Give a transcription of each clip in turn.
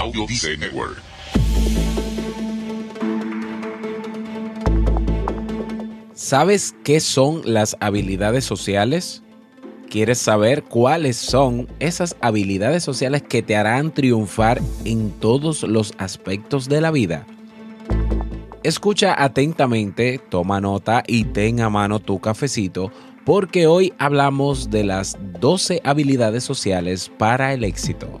Audio Network. ¿Sabes qué son las habilidades sociales? ¿Quieres saber cuáles son esas habilidades sociales que te harán triunfar en todos los aspectos de la vida? Escucha atentamente, toma nota y ten a mano tu cafecito porque hoy hablamos de las 12 habilidades sociales para el éxito.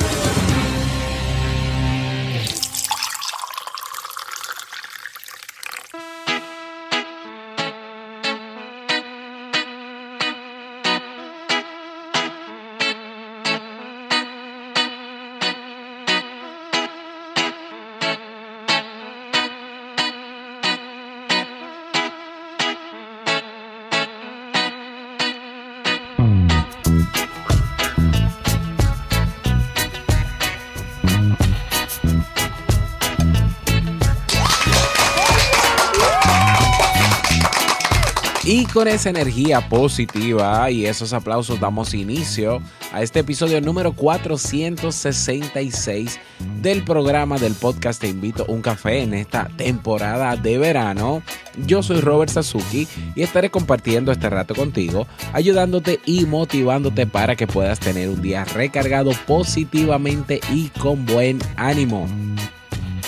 Y con esa energía positiva y esos aplausos damos inicio a este episodio número 466 del programa del podcast Te invito a un café en esta temporada de verano. Yo soy Robert Sasuki y estaré compartiendo este rato contigo, ayudándote y motivándote para que puedas tener un día recargado positivamente y con buen ánimo.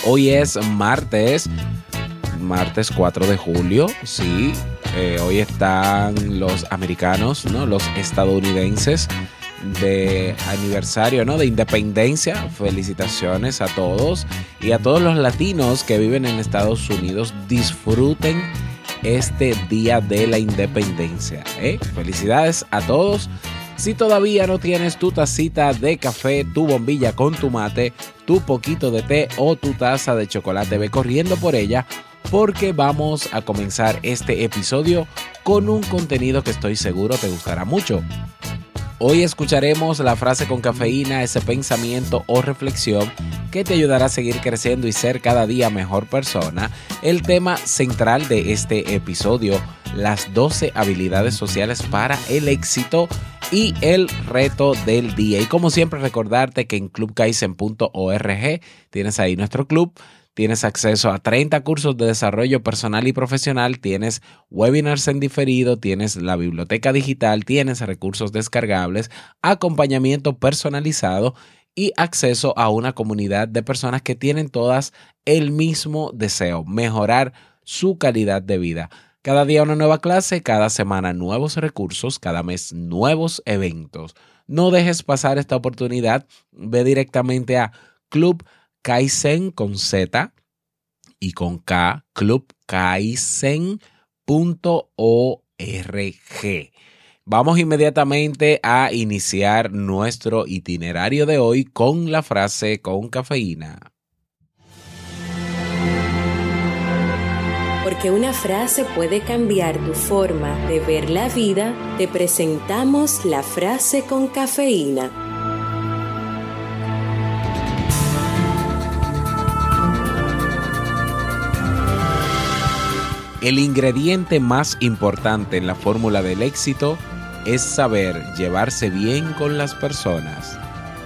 Hoy es martes, martes 4 de julio, sí, eh, hoy están los americanos, ¿no? Los estadounidenses de aniversario, ¿no? De independencia. Felicitaciones a todos y a todos los latinos que viven en Estados Unidos. Disfruten este día de la independencia. ¿eh? Felicidades a todos. Si todavía no tienes tu tacita de café, tu bombilla con tu mate, tu poquito de té o tu taza de chocolate, ve corriendo por ella porque vamos a comenzar este episodio con un contenido que estoy seguro te gustará mucho. Hoy escucharemos la frase con cafeína, ese pensamiento o reflexión que te ayudará a seguir creciendo y ser cada día mejor persona. El tema central de este episodio, las 12 habilidades sociales para el éxito y el reto del día. Y como siempre recordarte que en clubkaisen.org tienes ahí nuestro club tienes acceso a 30 cursos de desarrollo personal y profesional, tienes webinars en diferido, tienes la biblioteca digital, tienes recursos descargables, acompañamiento personalizado y acceso a una comunidad de personas que tienen todas el mismo deseo, mejorar su calidad de vida. Cada día una nueva clase, cada semana nuevos recursos, cada mes nuevos eventos. No dejes pasar esta oportunidad, ve directamente a Club Kaizen con Z y con K, clubkaizen.org. Vamos inmediatamente a iniciar nuestro itinerario de hoy con la frase con cafeína. Porque una frase puede cambiar tu forma de ver la vida, te presentamos la frase con cafeína. El ingrediente más importante en la fórmula del éxito es saber llevarse bien con las personas.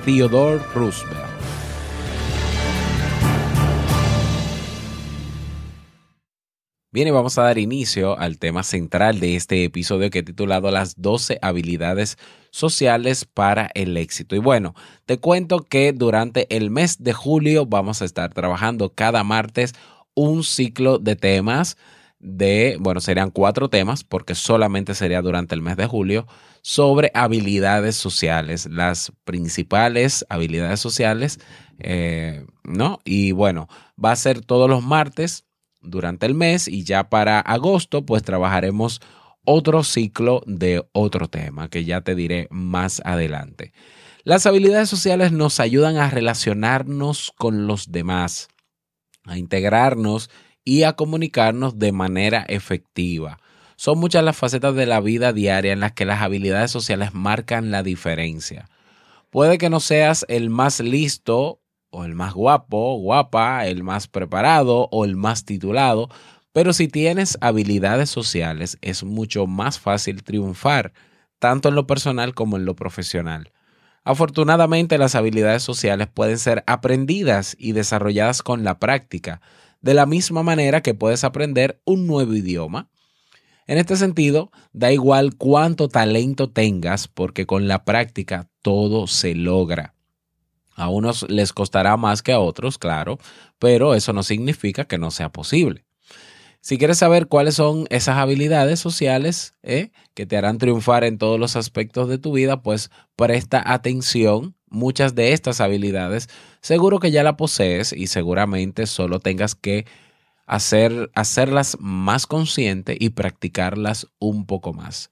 Theodore Roosevelt. Bien, y vamos a dar inicio al tema central de este episodio que he titulado Las 12 habilidades sociales para el éxito. Y bueno, te cuento que durante el mes de julio vamos a estar trabajando cada martes un ciclo de temas de, bueno, serían cuatro temas, porque solamente sería durante el mes de julio, sobre habilidades sociales, las principales habilidades sociales, eh, ¿no? Y bueno, va a ser todos los martes durante el mes y ya para agosto, pues trabajaremos otro ciclo de otro tema que ya te diré más adelante. Las habilidades sociales nos ayudan a relacionarnos con los demás, a integrarnos y a comunicarnos de manera efectiva. Son muchas las facetas de la vida diaria en las que las habilidades sociales marcan la diferencia. Puede que no seas el más listo o el más guapo, guapa, el más preparado o el más titulado, pero si tienes habilidades sociales es mucho más fácil triunfar, tanto en lo personal como en lo profesional. Afortunadamente las habilidades sociales pueden ser aprendidas y desarrolladas con la práctica, de la misma manera que puedes aprender un nuevo idioma. En este sentido, da igual cuánto talento tengas, porque con la práctica todo se logra. A unos les costará más que a otros, claro, pero eso no significa que no sea posible. Si quieres saber cuáles son esas habilidades sociales eh, que te harán triunfar en todos los aspectos de tu vida, pues presta atención. Muchas de estas habilidades seguro que ya la posees y seguramente solo tengas que hacer, hacerlas más consciente y practicarlas un poco más.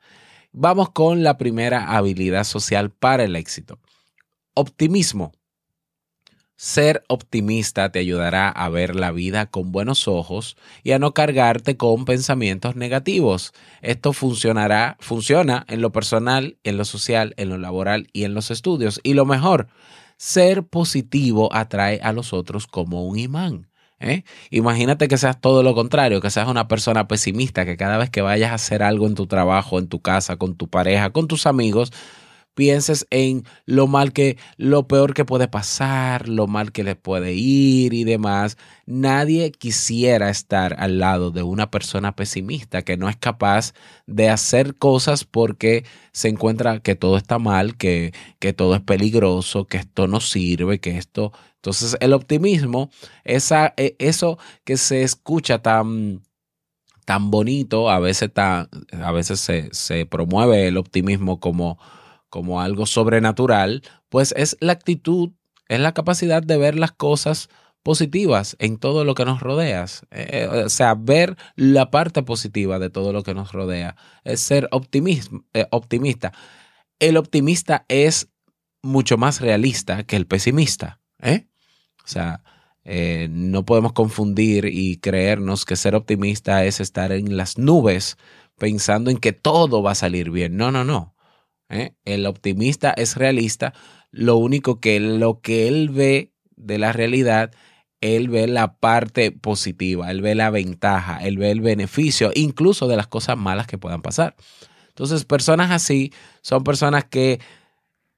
Vamos con la primera habilidad social para el éxito. Optimismo. Ser optimista te ayudará a ver la vida con buenos ojos y a no cargarte con pensamientos negativos. Esto funcionará, funciona en lo personal, en lo social, en lo laboral y en los estudios. Y lo mejor, ser positivo atrae a los otros como un imán. ¿eh? Imagínate que seas todo lo contrario, que seas una persona pesimista, que cada vez que vayas a hacer algo en tu trabajo, en tu casa, con tu pareja, con tus amigos, pienses en lo mal que, lo peor que puede pasar, lo mal que le puede ir y demás. Nadie quisiera estar al lado de una persona pesimista que no es capaz de hacer cosas porque se encuentra que todo está mal, que, que todo es peligroso, que esto no sirve, que esto... Entonces el optimismo, esa, e, eso que se escucha tan tan bonito, a veces, tan, a veces se, se promueve el optimismo como como algo sobrenatural, pues es la actitud, es la capacidad de ver las cosas positivas en todo lo que nos rodea. Eh, eh, o sea, ver la parte positiva de todo lo que nos rodea. Es ser eh, optimista. El optimista es mucho más realista que el pesimista. O sea, no podemos confundir y creernos que ser optimista es estar en las nubes pensando en que todo va a salir bien. No, no, no. ¿Eh? El optimista es realista, lo único que lo que él ve de la realidad, él ve la parte positiva, él ve la ventaja, él ve el beneficio, incluso de las cosas malas que puedan pasar. Entonces, personas así son personas que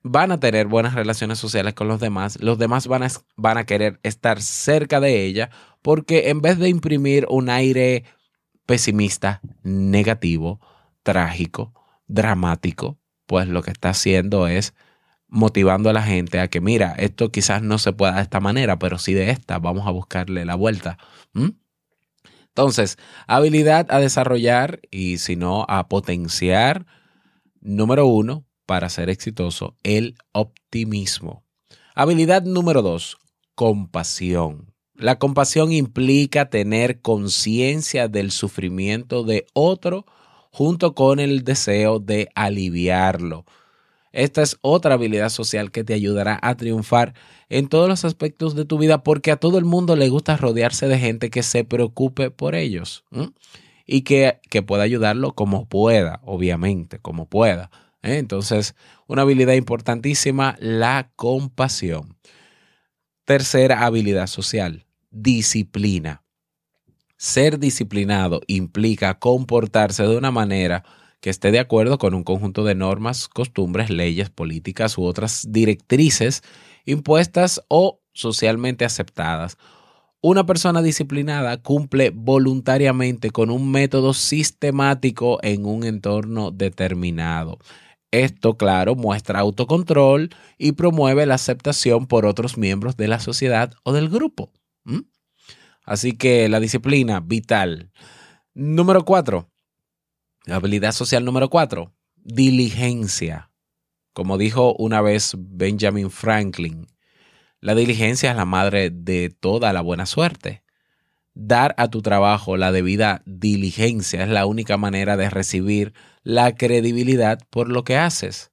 van a tener buenas relaciones sociales con los demás, los demás van a, van a querer estar cerca de ella, porque en vez de imprimir un aire pesimista, negativo, trágico, dramático, pues lo que está haciendo es motivando a la gente a que, mira, esto quizás no se pueda de esta manera, pero sí de esta, vamos a buscarle la vuelta. Entonces, habilidad a desarrollar y si no, a potenciar. Número uno, para ser exitoso, el optimismo. Habilidad número dos, compasión. La compasión implica tener conciencia del sufrimiento de otro junto con el deseo de aliviarlo. Esta es otra habilidad social que te ayudará a triunfar en todos los aspectos de tu vida porque a todo el mundo le gusta rodearse de gente que se preocupe por ellos y que, que, pueda ayudarlo como pueda, obviamente, como pueda. ¿eh? Entonces, una habilidad importantísima, la compasión. Tercera habilidad social, disciplina. Ser disciplinado implica comportarse de una manera que esté de acuerdo con un conjunto de normas, costumbres, leyes, políticas u otras directrices impuestas o socialmente aceptadas. Una persona disciplinada cumple voluntariamente con un método sistemático en un entorno determinado. Esto, claro, muestra autocontrol y promueve la aceptación por otros miembros de la sociedad o del grupo. Así que la disciplina, vital. Número cuatro, habilidad social número cuatro, diligencia. Como dijo una vez Benjamin Franklin, la diligencia es la madre de toda la buena suerte. Dar a tu trabajo la debida diligencia es la única manera de recibir la credibilidad por lo que haces.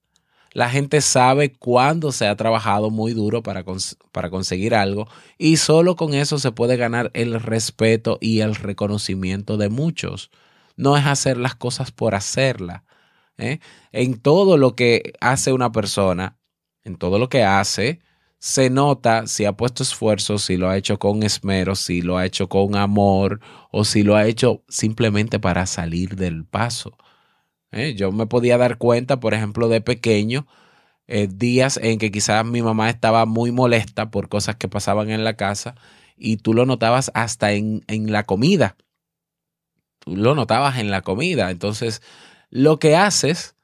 La gente sabe cuándo se ha trabajado muy duro para, para conseguir algo y solo con eso se puede ganar el respeto y el reconocimiento de muchos. No es hacer las cosas por hacerla. ¿eh? En todo lo que hace una persona, en todo lo que hace, se nota si ha puesto esfuerzo, si lo ha hecho con esmero, si lo ha hecho con amor o si lo ha hecho simplemente para salir del paso. ¿Eh? Yo me podía dar cuenta, por ejemplo, de pequeño, eh, días en que quizás mi mamá estaba muy molesta por cosas que pasaban en la casa y tú lo notabas hasta en, en la comida. Tú lo notabas en la comida. Entonces, lo que haces,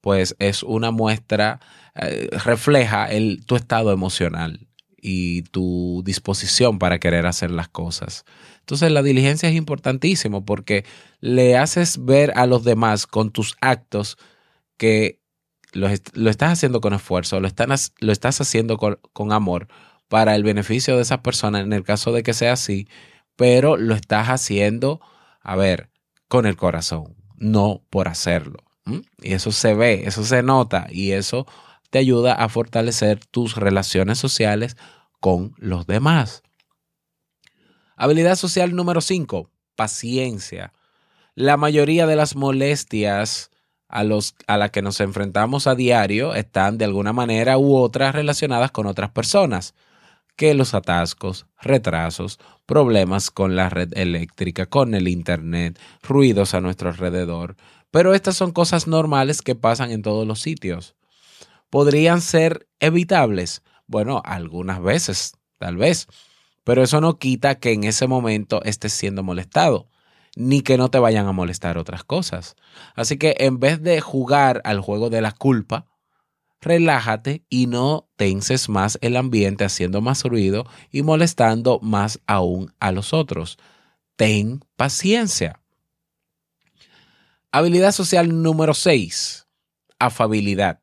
pues es una muestra, eh, refleja el, tu estado emocional y tu disposición para querer hacer las cosas. Entonces la diligencia es importantísimo porque le haces ver a los demás con tus actos que lo, estás haciendo con esfuerzo, lo, lo estás haciendo con amor para el beneficio de esas personas en el caso de que sea así, pero lo estás haciendo, a ver, con el corazón, no por hacerlo. Y eso se ve, eso se nota y eso te ayuda a fortalecer tus relaciones sociales con los demás. Habilidad social número 5, paciencia. La mayoría de las molestias a, los, a las que nos enfrentamos a diario están de alguna manera u otra relacionadas con otras personas, que los atascos, retrasos, problemas con la red eléctrica, con el Internet, ruidos a nuestro alrededor. Pero estas son cosas normales que pasan en todos los sitios. ¿Podrían ser evitables? Bueno, algunas veces, tal vez pero eso no quita que en ese momento estés siendo molestado, ni que no te vayan a molestar otras cosas. Así que en vez de jugar al juego de la culpa, relájate y no tenses más el ambiente haciendo más ruido y molestando más aún a los otros. Ten paciencia. Habilidad social número 6. Afabilidad.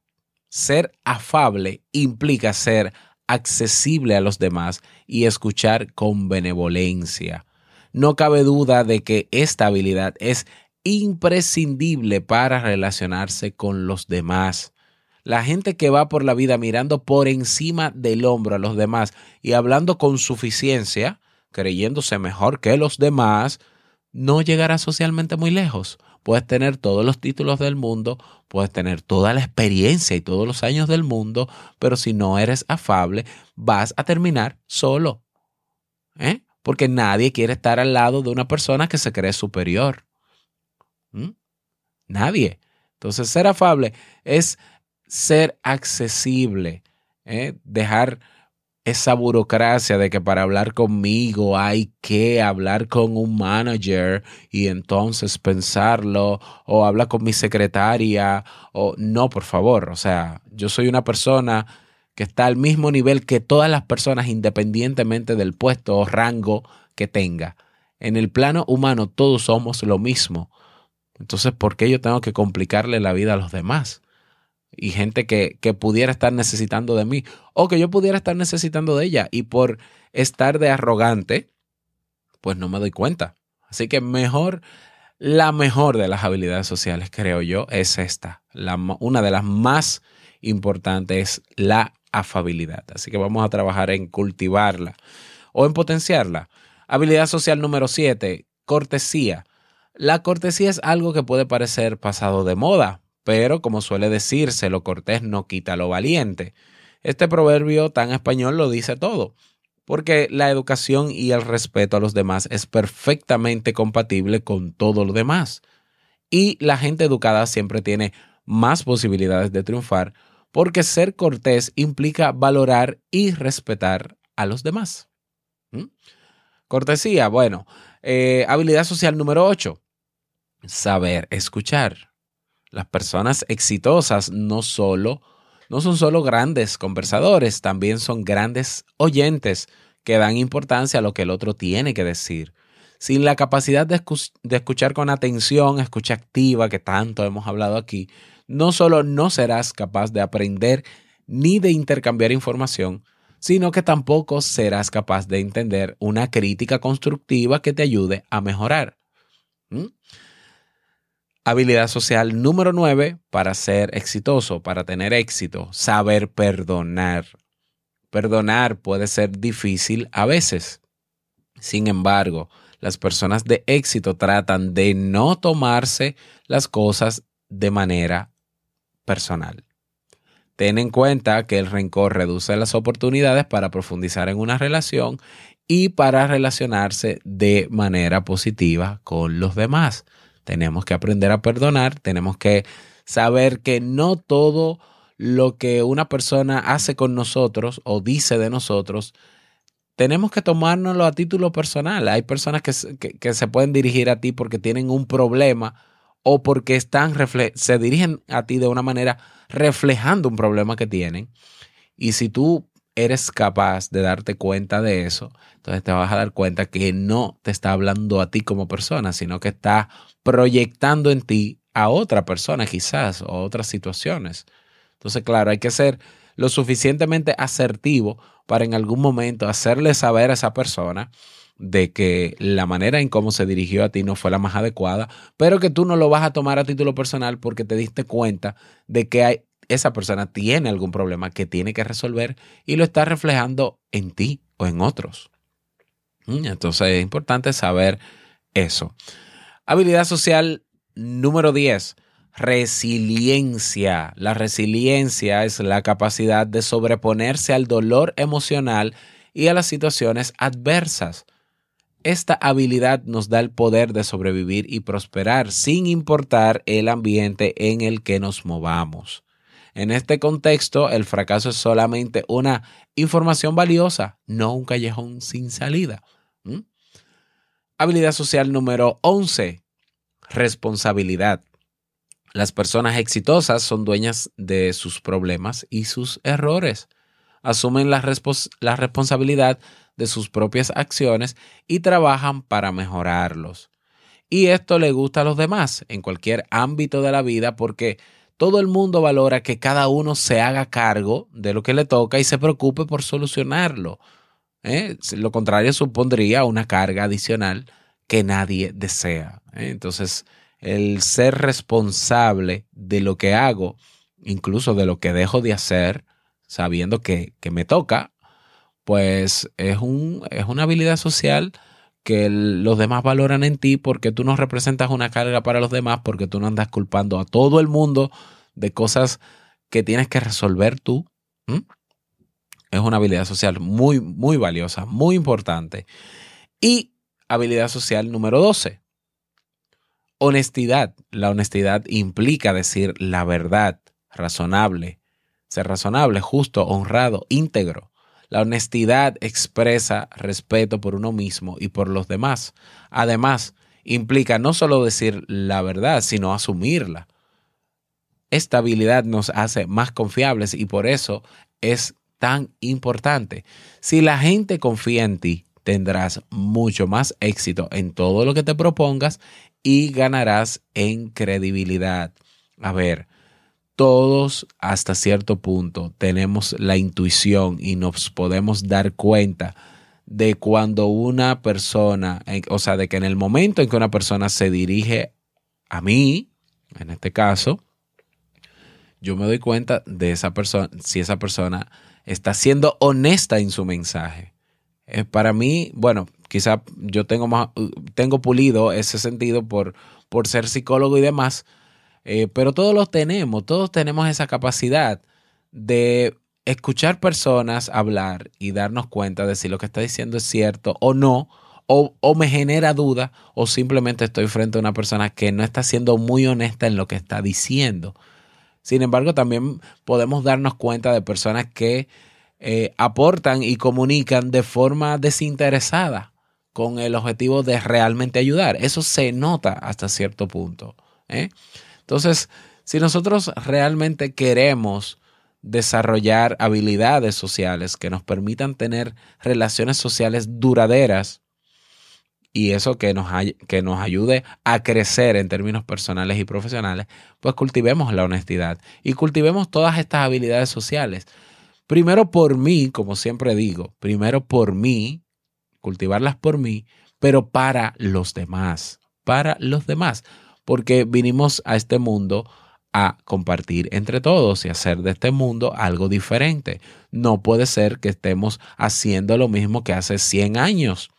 Ser afable implica ser accesible a los demás y escuchar con benevolencia. No cabe duda de que esta habilidad es imprescindible para relacionarse con los demás. La gente que va por la vida mirando por encima del hombro a los demás y hablando con suficiencia, creyéndose mejor que los demás, no llegará socialmente muy lejos. Puedes tener todos los títulos del mundo, puedes tener toda la experiencia y todos los años del mundo, pero si no eres afable, vas a terminar solo. ¿Eh? Porque nadie quiere estar al lado de una persona que se cree superior. Nadie. Entonces, ser afable es ser accesible, ¿eh? dejar esa burocracia de que para hablar conmigo hay que hablar con un manager y entonces pensarlo o hablar con mi secretaria o no, por favor, o sea, yo soy una persona que está al mismo nivel que todas las personas independientemente del puesto o rango que tenga. En el plano humano todos somos lo mismo. Entonces, ¿por qué yo tengo que complicarle la vida a los demás? Y gente que, que, pudiera estar necesitando de mí o que yo pudiera estar necesitando de ella y por estar de arrogante, pues no me doy cuenta. Así que mejor, la mejor de las habilidades sociales, creo yo, es esta. La, una de las más importantes es la afabilidad. Así que vamos a trabajar en cultivarla o en potenciarla. Habilidad social número 7, cortesía. La cortesía es algo que puede parecer pasado de moda, pero como suele decirse, lo cortés no quita lo valiente. Este proverbio tan español lo dice todo, porque la educación y el respeto a los demás es perfectamente compatible con todo lo demás. Y la gente educada siempre tiene más posibilidades de triunfar, porque ser cortés implica valorar y respetar a los demás. ¿Mm? Cortesía, bueno, eh, habilidad social número 8, saber escuchar. Las personas exitosas no solo no son solo grandes conversadores, también son grandes oyentes que dan importancia a lo que el otro tiene que decir. Sin la capacidad de, escuchar con atención, escucha activa, que tanto hemos hablado aquí, no solo no serás capaz de aprender ni de intercambiar información, sino que tampoco serás capaz de entender una crítica constructiva que te ayude a mejorar. ¿Mm? Habilidad social número 9 para ser exitoso, para tener éxito, saber perdonar. Perdonar puede ser difícil a veces. Sin embargo, las personas de éxito tratan de no tomarse las cosas de manera personal. Ten en cuenta que el rencor reduce las oportunidades para profundizar en una relación y para relacionarse de manera positiva con los demás. Tenemos que aprender a perdonar, tenemos que saber que no todo lo que una persona hace con nosotros o dice de nosotros, tenemos que tomárnoslo a título personal. Hay personas que, se pueden dirigir a ti porque tienen un problema o porque están se dirigen a ti de una manera reflejando un problema que tienen. Y si tú eres capaz de darte cuenta de eso, entonces te vas a dar cuenta que no te está hablando a ti como persona, sino que está proyectando en ti a otra persona quizás o otras situaciones. Entonces, claro, hay que ser lo suficientemente asertivo para en algún momento hacerle saber a esa persona de que la manera en cómo se dirigió a ti no fue la más adecuada, pero que tú no lo vas a tomar a título personal porque te diste cuenta de que hay, esa persona tiene algún problema que tiene que resolver y lo está reflejando en ti o en otros. Mm, entonces es importante saber eso. Habilidad social número 10. Resiliencia. La resiliencia es la capacidad de sobreponerse al dolor emocional y a las situaciones adversas. Esta habilidad nos da el poder de sobrevivir y prosperar sin importar el ambiente en el que nos movamos. En este contexto, el fracaso es solamente una información valiosa, no un callejón sin salida. ¿Mm? Habilidad social número 11. Responsabilidad. Las personas exitosas son dueñas de sus problemas y sus errores. Asumen la, la responsabilidad de sus propias acciones y trabajan para mejorarlos. Y esto le gusta a los demás en cualquier ámbito de la vida porque todo el mundo valora que cada uno se haga cargo de lo que le toca y se preocupe por solucionarlo. ¿eh? Lo contrario supondría una carga adicional que nadie desea. ¿eh? Entonces, el ser responsable de lo que hago, incluso de lo que dejo de hacer, sabiendo que, que me toca, pues es, un, es una habilidad social que los demás valoran en ti porque tú no representas una carga para los demás, porque tú no andas culpando a todo el mundo de cosas que tienes que resolver tú. Es una habilidad social muy, muy valiosa, muy importante. Y habilidad social número 12. Honestidad. La honestidad implica decir la verdad, razonable, ser razonable, justo, honrado, íntegro. La honestidad expresa respeto por uno mismo y por los demás. Además, implica no solo decir la verdad, sino asumirla. Esta habilidad nos hace más confiables y por eso es tan importante. Si la gente confía en ti, tendrás mucho más éxito en todo lo que te propongas y ganarás en credibilidad. A ver, todos hasta cierto punto tenemos la intuición y nos podemos dar cuenta de cuando una persona, o sea, de que en el momento en que una persona se dirige a mí, en este caso, yo me doy cuenta de esa persona, si esa persona está siendo honesta en su mensaje. Eh, para mí, bueno, quizá yo tengo más, tengo pulido ese sentido por, por ser psicólogo y demás, eh, pero todos lo tenemos, todos tenemos esa capacidad de escuchar personas hablar y darnos cuenta de si lo que está diciendo es cierto o no, o, o, me genera duda, o simplemente estoy frente a una persona que no está siendo muy honesta en lo que está diciendo. Sin embargo, también podemos darnos cuenta de personas que eh, aportan y comunican de forma desinteresada con el objetivo de realmente ayudar. Eso se nota hasta cierto punto. ¿eh? Entonces, si nosotros realmente queremos desarrollar habilidades sociales que nos permitan tener relaciones sociales duraderas y eso que nos, que nos ayude a crecer en términos personales y profesionales, pues cultivemos la honestidad y cultivemos todas estas habilidades sociales. Primero por mí, como siempre digo, primero por mí, cultivarlas por mí, pero para los demás, para los demás porque vinimos a este mundo a compartir entre todos y hacer de este mundo algo diferente. No puede ser que estemos haciendo lo mismo que hace 100 años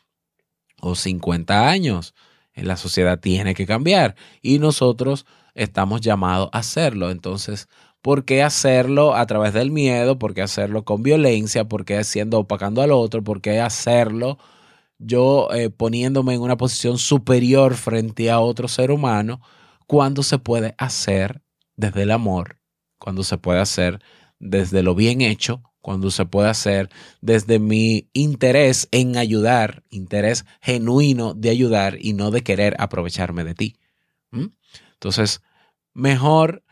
o 50 años. La sociedad tiene que cambiar y nosotros estamos llamados a hacerlo. Entonces, ¿por qué hacerlo a través del miedo? ¿Por qué hacerlo con violencia? ¿Por qué haciendo opacando al otro? ¿Por qué hacerlo yo eh, poniéndome en una posición superior frente a otro ser humano cuando se puede hacer desde el amor, cuando se puede hacer desde lo bien hecho, cuando se puede hacer desde mi interés en ayudar, interés genuino de ayudar y no de querer aprovecharme de ti. Entonces, mejor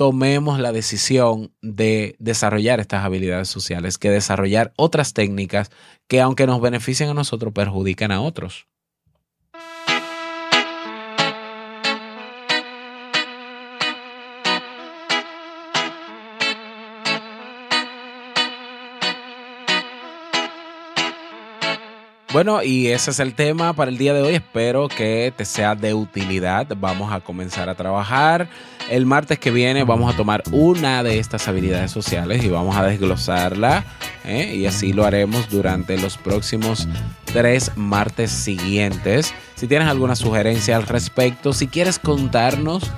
tomemos la decisión de desarrollar estas habilidades sociales que desarrollar otras técnicas que aunque nos beneficien a nosotros, perjudican a otros. Bueno, y ese es el tema para el día de hoy. Espero que te sea de utilidad. Vamos a comenzar a trabajar. El martes que viene vamos a tomar una de estas habilidades sociales y vamos a desglosarla. ¿eh? Y así lo haremos durante los próximos tres martes siguientes. Si tienes alguna sugerencia al respecto, si quieres contarnos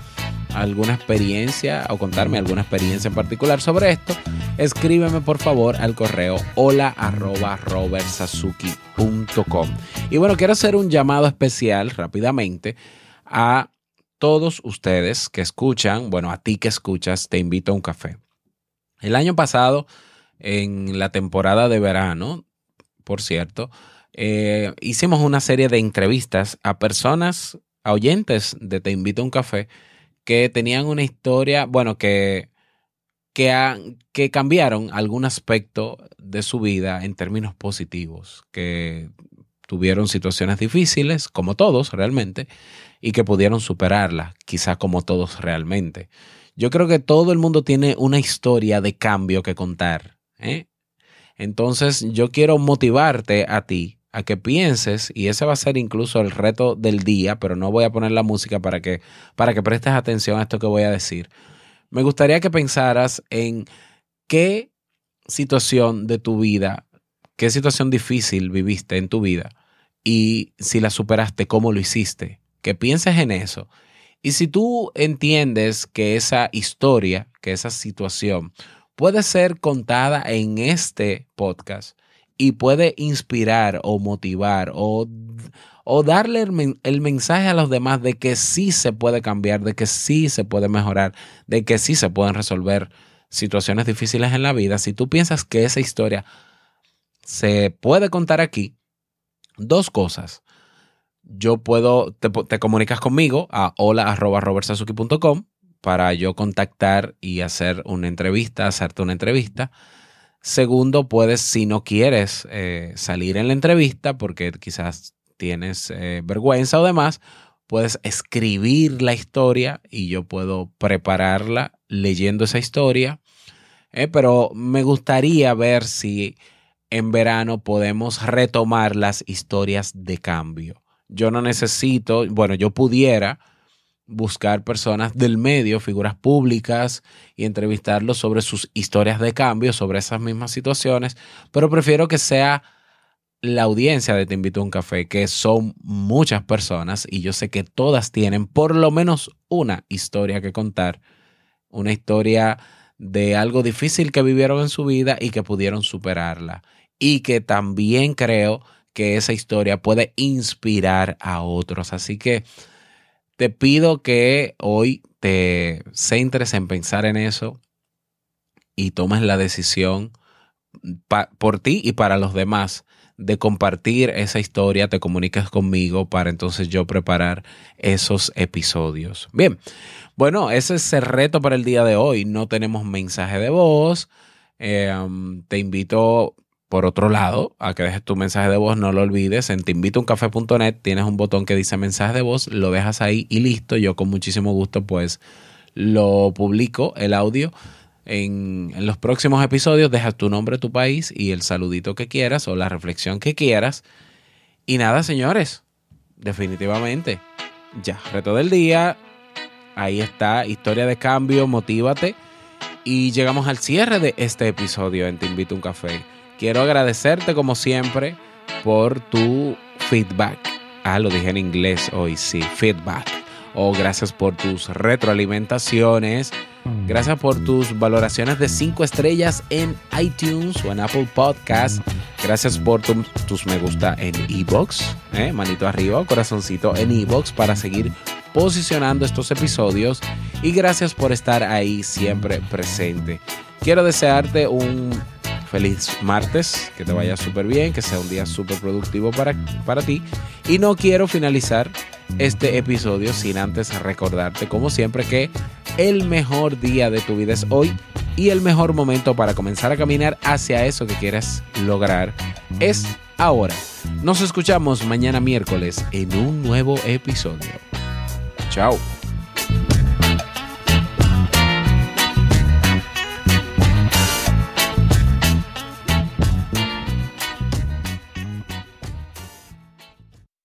alguna experiencia o contarme alguna experiencia en particular sobre esto, escríbeme por favor al correo hola arroba robertsazuki.com. Y bueno, quiero hacer un llamado especial rápidamente a todos ustedes que escuchan, bueno, a ti que escuchas, te invito a un café. El año pasado, en la temporada de verano, por cierto, eh, hicimos una serie de entrevistas a personas, a oyentes de Te invito a un café, que tenían una historia, bueno, que, que, que cambiaron algún aspecto de su vida en términos positivos, que tuvieron situaciones difíciles, como todos realmente, y que pudieron superarlas, quizá como todos realmente. Yo creo que todo el mundo tiene una historia de cambio que contar. ¿eh? Entonces yo quiero motivarte a ti a que pienses, y ese va a ser incluso el reto del día, pero no voy a poner la música para que, para que prestes atención a esto que voy a decir. Me gustaría que pensaras en qué situación de tu vida, qué situación difícil viviste en tu vida y si la superaste, cómo lo hiciste. Que pienses en eso. Y si tú entiendes que esa historia, que esa situación puede ser contada en este podcast, y puede inspirar o motivar o, o darle el, mensaje a los demás de que sí se puede cambiar, de que sí se puede mejorar, de que sí se pueden resolver situaciones difíciles en la vida, si tú piensas que esa historia se puede contar aquí, dos cosas. Yo puedo, te, comunicas conmigo a hola.robertsazuki.com para yo contactar y hacer una entrevista, hacerte una entrevista. Segundo, puedes, si no quieres eh, salir en la entrevista porque quizás tienes eh, vergüenza o demás, puedes escribir la historia y yo puedo prepararla leyendo esa historia. Eh, pero me gustaría ver si en verano podemos retomar las historias de cambio. Yo no necesito, bueno, yo pudiera buscar personas del medio, figuras públicas, y entrevistarlos sobre sus historias de cambio, sobre esas mismas situaciones, pero prefiero que sea la audiencia de Te invito a un café, que son muchas personas y yo sé que todas tienen por lo menos una historia que contar, una historia de algo difícil que vivieron en su vida y que pudieron superarla. Y que también creo que esa historia puede inspirar a otros. Así que te pido que hoy te centres en pensar en eso y tomes la decisión por ti y para los demás de compartir esa historia, te comuniques conmigo para entonces yo preparar esos episodios. Bien, bueno, ese es el reto para el día de hoy. No tenemos mensaje de voz. Eh, te invito por otro lado, a que dejes tu mensaje de voz, no lo olvides. En teinvitouncafé.net tienes un botón que dice mensaje de voz, lo dejas ahí y listo. Yo con muchísimo gusto pues lo publico, el audio. En, los próximos episodios dejas tu nombre, tu país y el saludito que quieras o la reflexión que quieras. Y nada, señores, definitivamente, ya, reto del día. Ahí está, historia de cambio, motívate. Y llegamos al cierre de este episodio en Te Invito a un Café. Quiero agradecerte como siempre por tu feedback. Ah, lo dije en inglés hoy, sí, feedback. O oh, gracias por tus retroalimentaciones. Gracias por tus valoraciones de 5 estrellas en iTunes o en Apple Podcast. Gracias por tus me gusta en Ebox. Eh, manito arriba, corazoncito en Ebox para seguir posicionando estos episodios. Y gracias por estar ahí siempre presente. Quiero desearte un feliz martes, que te vaya súper bien, que sea un día súper productivo para, para ti. Y no quiero finalizar este episodio sin antes recordarte, como siempre, que el mejor día de tu vida es hoy y el mejor momento para comenzar a caminar hacia eso que quieras lograr es ahora. Nos escuchamos mañana miércoles en un nuevo episodio. Chao.